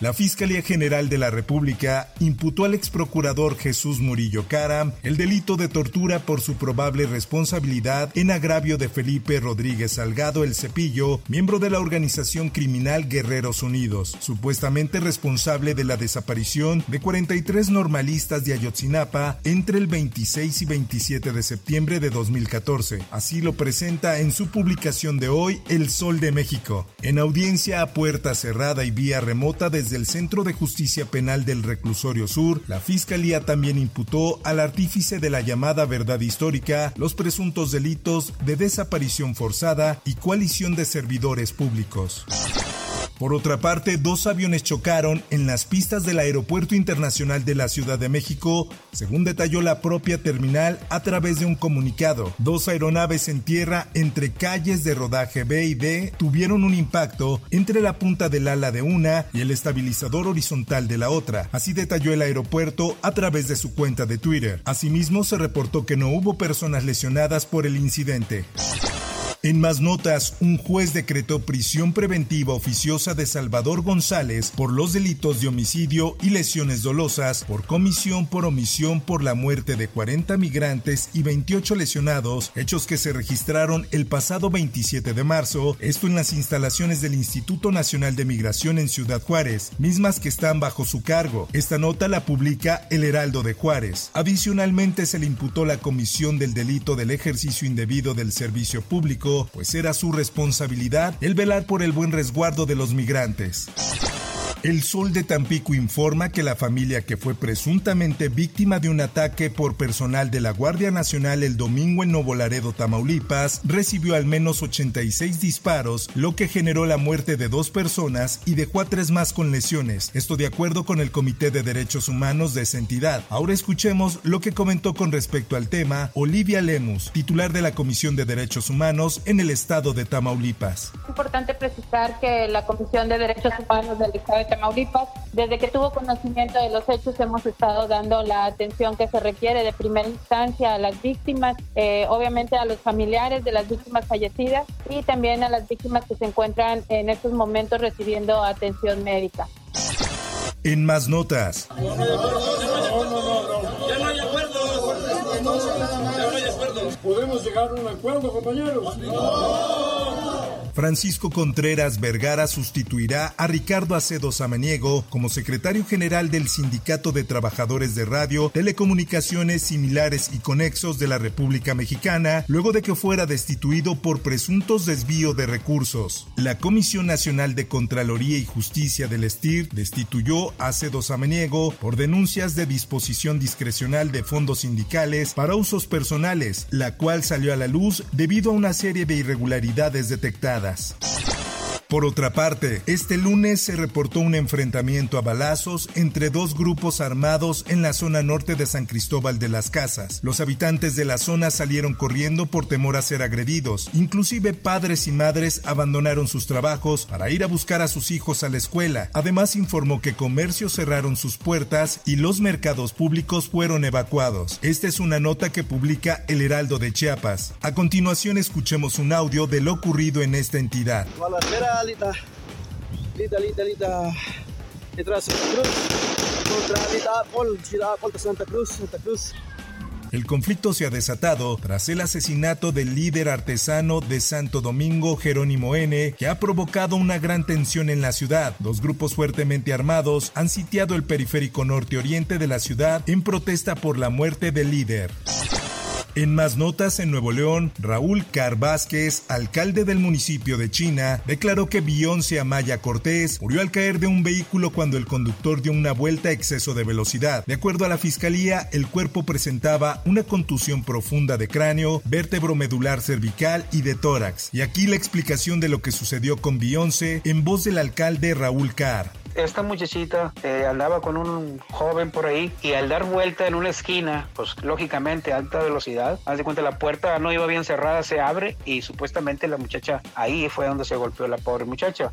La Fiscalía General de la República imputó al ex procurador Jesús Murillo Cara el delito de tortura por su probable responsabilidad en agravio de Felipe Rodríguez Salgado El Cepillo, miembro de la organización criminal Guerreros Unidos, supuestamente responsable de la desaparición de 43 normalistas de Ayotzinapa entre el 26 y 27 de septiembre de 2014. Así lo presenta en su publicación de hoy El Sol de México, en audiencia a puerta cerrada y vía remota del Centro de Justicia Penal del Reclusorio Sur, la Fiscalía también imputó al artífice de la llamada verdad histórica los presuntos delitos de desaparición forzada y coalición de servidores públicos. Por otra parte, dos aviones chocaron en las pistas del Aeropuerto Internacional de la Ciudad de México, según detalló la propia terminal a través de un comunicado. Dos aeronaves en tierra entre calles de rodaje B y D tuvieron un impacto entre la punta del ala de una y el estabilizador horizontal de la otra. Así detalló el aeropuerto a través de su cuenta de Twitter. Asimismo, se reportó que no hubo personas lesionadas por el incidente. En más notas, un juez decretó prisión preventiva oficiosa de Salvador González por los delitos de homicidio y lesiones dolosas por comisión por omisión por la muerte de 40 migrantes y 28 lesionados, hechos que se registraron el pasado 27 de marzo, esto en las instalaciones del Instituto Nacional de Migración en Ciudad Juárez, mismas que están bajo su cargo. Esta nota la publica El Heraldo de Juárez. Adicionalmente se le imputó la comisión del delito del ejercicio indebido del servicio público pues era su responsabilidad el velar por el buen resguardo de los migrantes. El Sol de Tampico informa que la familia que fue presuntamente víctima de un ataque por personal de la Guardia Nacional el domingo en Nuevo Laredo, Tamaulipas, recibió al menos 86 disparos, lo que generó la muerte de dos personas y dejó a tres más con lesiones. Esto de acuerdo con el Comité de Derechos Humanos de esa entidad. Ahora escuchemos lo que comentó con respecto al tema Olivia Lemus, titular de la Comisión de Derechos Humanos en el estado de Tamaulipas. Es importante precisar que la Comisión de Derechos Humanos del estado de Tamaulipas. Desde que tuvo conocimiento de los hechos hemos estado dando la atención que se requiere de primera instancia a las víctimas, eh, obviamente a los familiares de las víctimas fallecidas y también a las víctimas que se encuentran en estos momentos recibiendo atención médica. En más notas. ¿Podemos llegar a un acuerdo, compañeros? Francisco Contreras Vergara sustituirá a Ricardo Acedo Samaniego como secretario general del Sindicato de Trabajadores de Radio, Telecomunicaciones Similares y Conexos de la República Mexicana, luego de que fuera destituido por presuntos desvío de recursos. La Comisión Nacional de Contraloría y Justicia del STIR destituyó a Acedo Samaniego por denuncias de disposición discrecional de fondos sindicales para usos personales, la cual salió a la luz debido a una serie de irregularidades detectadas. jornadas. Por otra parte, este lunes se reportó un enfrentamiento a balazos entre dos grupos armados en la zona norte de San Cristóbal de las Casas. Los habitantes de la zona salieron corriendo por temor a ser agredidos. Inclusive padres y madres abandonaron sus trabajos para ir a buscar a sus hijos a la escuela. Además informó que comercios cerraron sus puertas y los mercados públicos fueron evacuados. Esta es una nota que publica El Heraldo de Chiapas. A continuación escuchemos un audio de lo ocurrido en esta entidad. El conflicto se ha desatado tras el asesinato del líder artesano de Santo Domingo, Jerónimo N., que ha provocado una gran tensión en la ciudad. Dos grupos fuertemente armados han sitiado el periférico norte-oriente de la ciudad en protesta por la muerte del líder. En más notas, en Nuevo León, Raúl Car Vázquez, alcalde del municipio de China, declaró que Beyoncé Amaya Cortés murió al caer de un vehículo cuando el conductor dio una vuelta a exceso de velocidad. De acuerdo a la fiscalía, el cuerpo presentaba una contusión profunda de cráneo, vértebro medular cervical y de tórax. Y aquí la explicación de lo que sucedió con Beyoncé en voz del alcalde Raúl Carr esta muchachita eh, andaba con un joven por ahí y al dar vuelta en una esquina, pues lógicamente alta velocidad, haz de cuenta la puerta no iba bien cerrada, se abre y supuestamente la muchacha ahí fue donde se golpeó la pobre muchacha.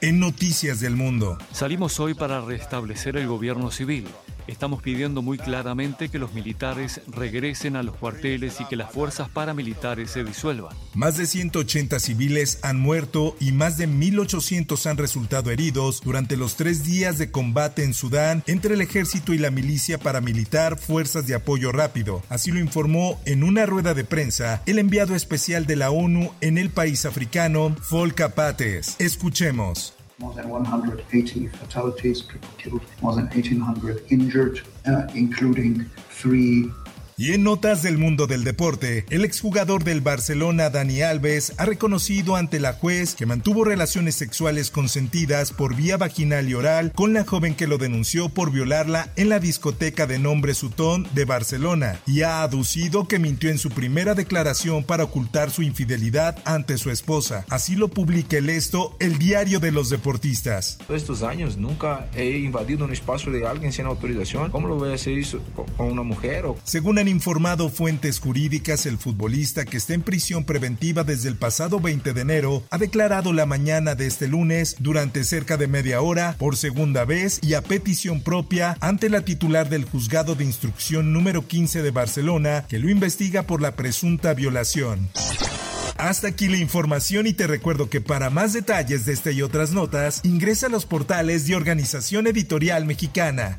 En Noticias del Mundo. Salimos hoy para restablecer el gobierno civil. Estamos pidiendo muy claramente que los militares regresen a los cuarteles y que las fuerzas paramilitares se disuelvan. Más de 180 civiles han muerto y más de 1.800 han resultado heridos durante los tres días de combate en Sudán entre el ejército y la milicia paramilitar Fuerzas de Apoyo Rápido. Así lo informó en una rueda de prensa el enviado especial de la ONU en el país africano, Volker Pates. Escuchemos. More than 180 fatalities, people killed, more than 1,800 injured, uh, including three Y en notas del mundo del deporte, el exjugador del Barcelona, Dani Alves, ha reconocido ante la juez que mantuvo relaciones sexuales consentidas por vía vaginal y oral con la joven que lo denunció por violarla en la discoteca de nombre Sutón de Barcelona y ha aducido que mintió en su primera declaración para ocultar su infidelidad ante su esposa. Así lo publica el esto, el diario de los deportistas. Todos estos años nunca he invadido un espacio de alguien sin autorización. ¿Cómo lo voy a hacer eso con una mujer? Según informado fuentes jurídicas, el futbolista que está en prisión preventiva desde el pasado 20 de enero ha declarado la mañana de este lunes durante cerca de media hora por segunda vez y a petición propia ante la titular del juzgado de instrucción número 15 de Barcelona que lo investiga por la presunta violación. Hasta aquí la información y te recuerdo que para más detalles de esta y otras notas, ingresa a los portales de Organización Editorial Mexicana.